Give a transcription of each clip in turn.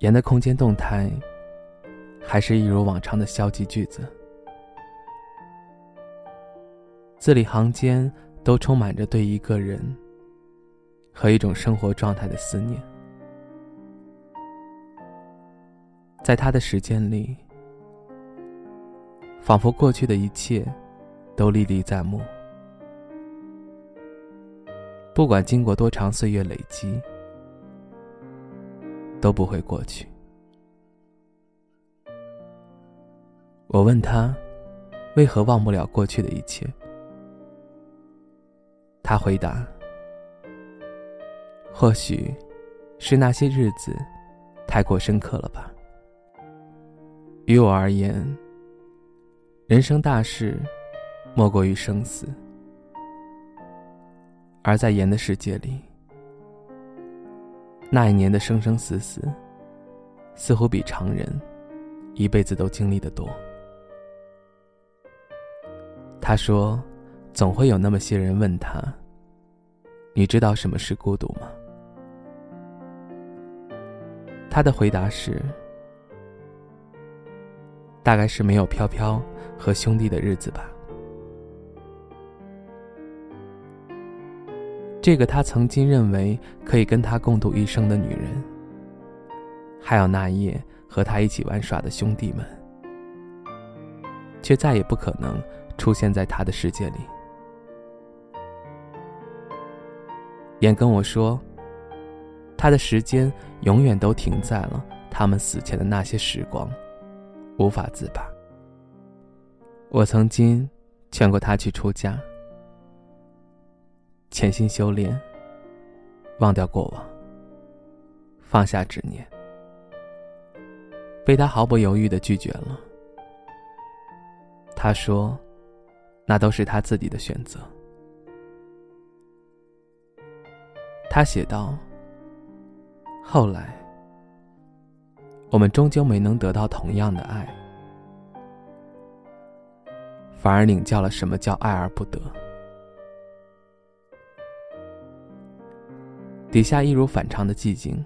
言的空间动态，还是一如往常的消极句子，字里行间都充满着对一个人和一种生活状态的思念。在他的时间里，仿佛过去的一切都历历在目，不管经过多长岁月累积。都不会过去。我问他，为何忘不了过去的一切？他回答：“或许，是那些日子，太过深刻了吧。于我而言，人生大事，莫过于生死。而在盐的世界里。”那一年的生生死死，似乎比常人一辈子都经历的多。他说：“总会有那么些人问他，你知道什么是孤独吗？”他的回答是：“大概是没有飘飘和兄弟的日子吧。”这个他曾经认为可以跟他共度一生的女人，还有那夜和他一起玩耍的兄弟们，却再也不可能出现在他的世界里。眼跟我说，他的时间永远都停在了他们死前的那些时光，无法自拔。我曾经劝过他去出家。潜心修炼，忘掉过往，放下执念，被他毫不犹豫的拒绝了。他说：“那都是他自己的选择。”他写道：“后来，我们终究没能得到同样的爱，反而领教了什么叫爱而不得。”底下一如反常的寂静，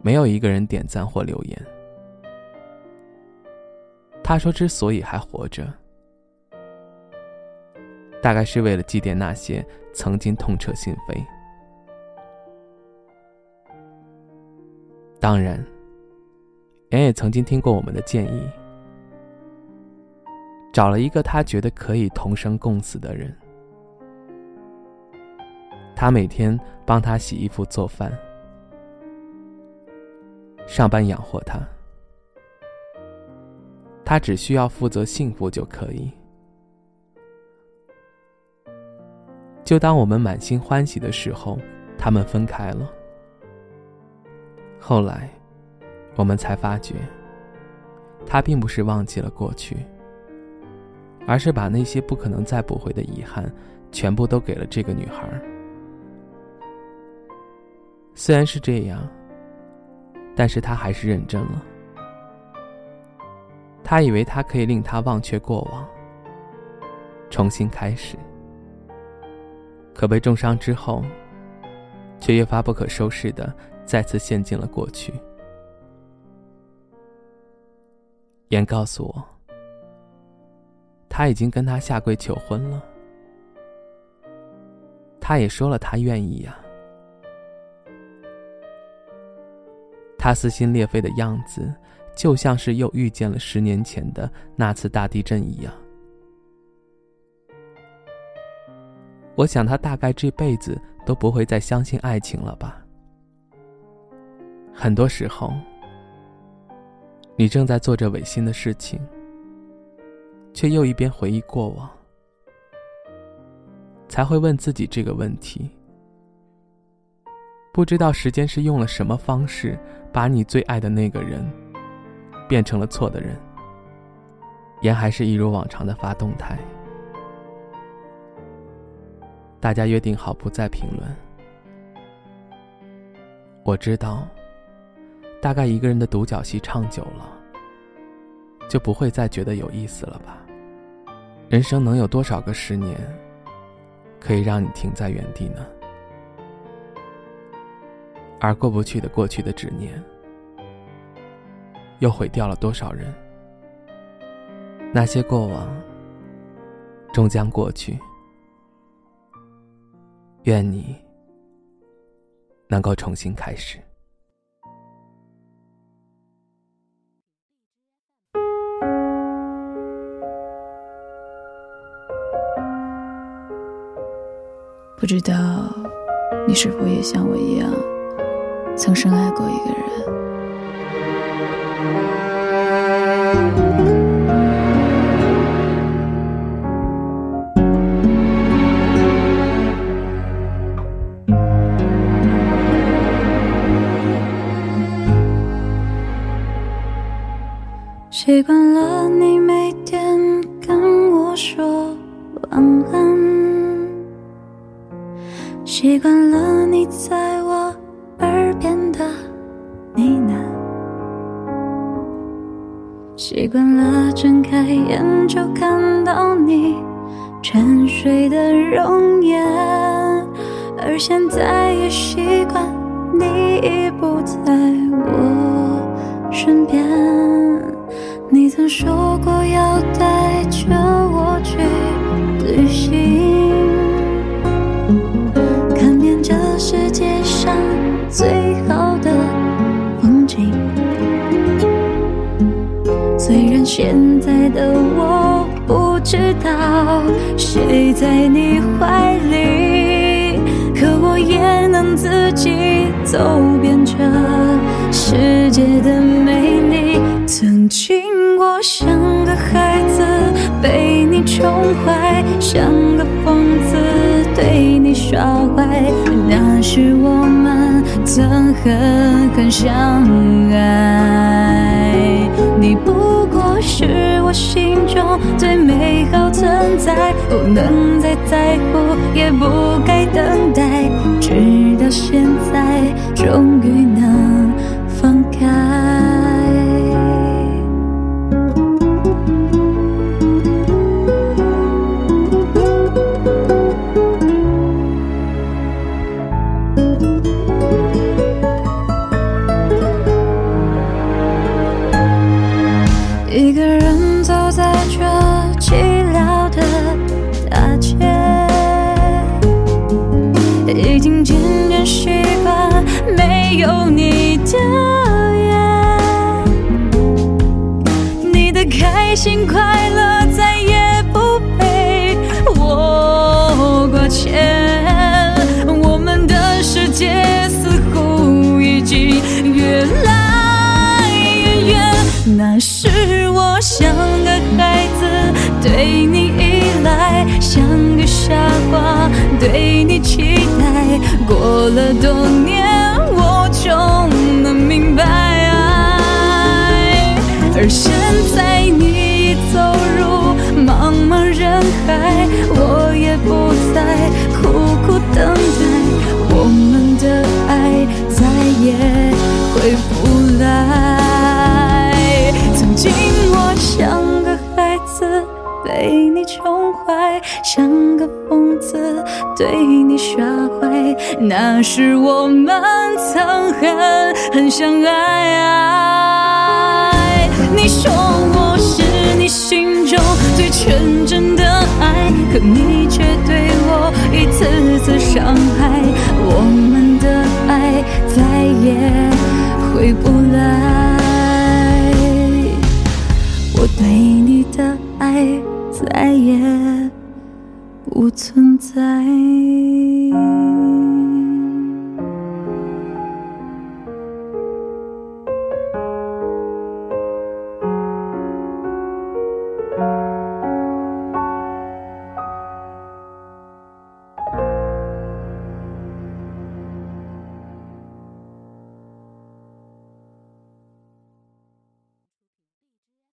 没有一个人点赞或留言。他说：“之所以还活着，大概是为了祭奠那些曾经痛彻心扉。当然，妍也曾经听过我们的建议，找了一个他觉得可以同生共死的人。”他每天帮他洗衣服、做饭，上班养活他。他只需要负责幸福就可以。就当我们满心欢喜的时候，他们分开了。后来，我们才发觉，他并不是忘记了过去，而是把那些不可能再补回的遗憾，全部都给了这个女孩。虽然是这样，但是他还是认真了。他以为他可以令他忘却过往，重新开始，可被重伤之后，却越发不可收拾的再次陷进了过去。言告诉我，他已经跟他下跪求婚了，他也说了他愿意呀。他撕心裂肺的样子，就像是又遇见了十年前的那次大地震一样。我想他大概这辈子都不会再相信爱情了吧。很多时候，你正在做着违心的事情，却又一边回忆过往，才会问自己这个问题：不知道时间是用了什么方式，把你最爱的那个人变成了错的人。言还是一如往常的发动态，大家约定好不再评论。我知道，大概一个人的独角戏唱久了，就不会再觉得有意思了吧？人生能有多少个十年，可以让你停在原地呢？而过不去的过去的执念，又毁掉了多少人？那些过往，终将过去。愿你能够重新开始。不知道你是否也像我一样，曾深爱过一个人。习惯了你每天跟我说晚安，习惯了你在习惯了睁开眼就看到你沉睡的容颜，而现在也习惯你已不在我身边。你曾说过要带着我去旅行，在你怀里，可我也能自己走遍这世界的美丽。曾经。我像个孩子被你宠坏，像个疯子对你耍坏。那时我们曾狠狠相爱，你不过是我心在，不能再在乎，也不该等待，直到现在，终于能过了多年，我终能明白，而现在你已。走入茫茫人海，我也不再苦苦等待，我们的爱再也回不来。曾经我像个孩子被你宠坏，像个疯子对你耍坏，那时我们曾狠狠相爱。你说我是。你心中最纯真的爱，可你却对我一次次伤害，我们的爱再也回不来，我对你的爱再也不存在。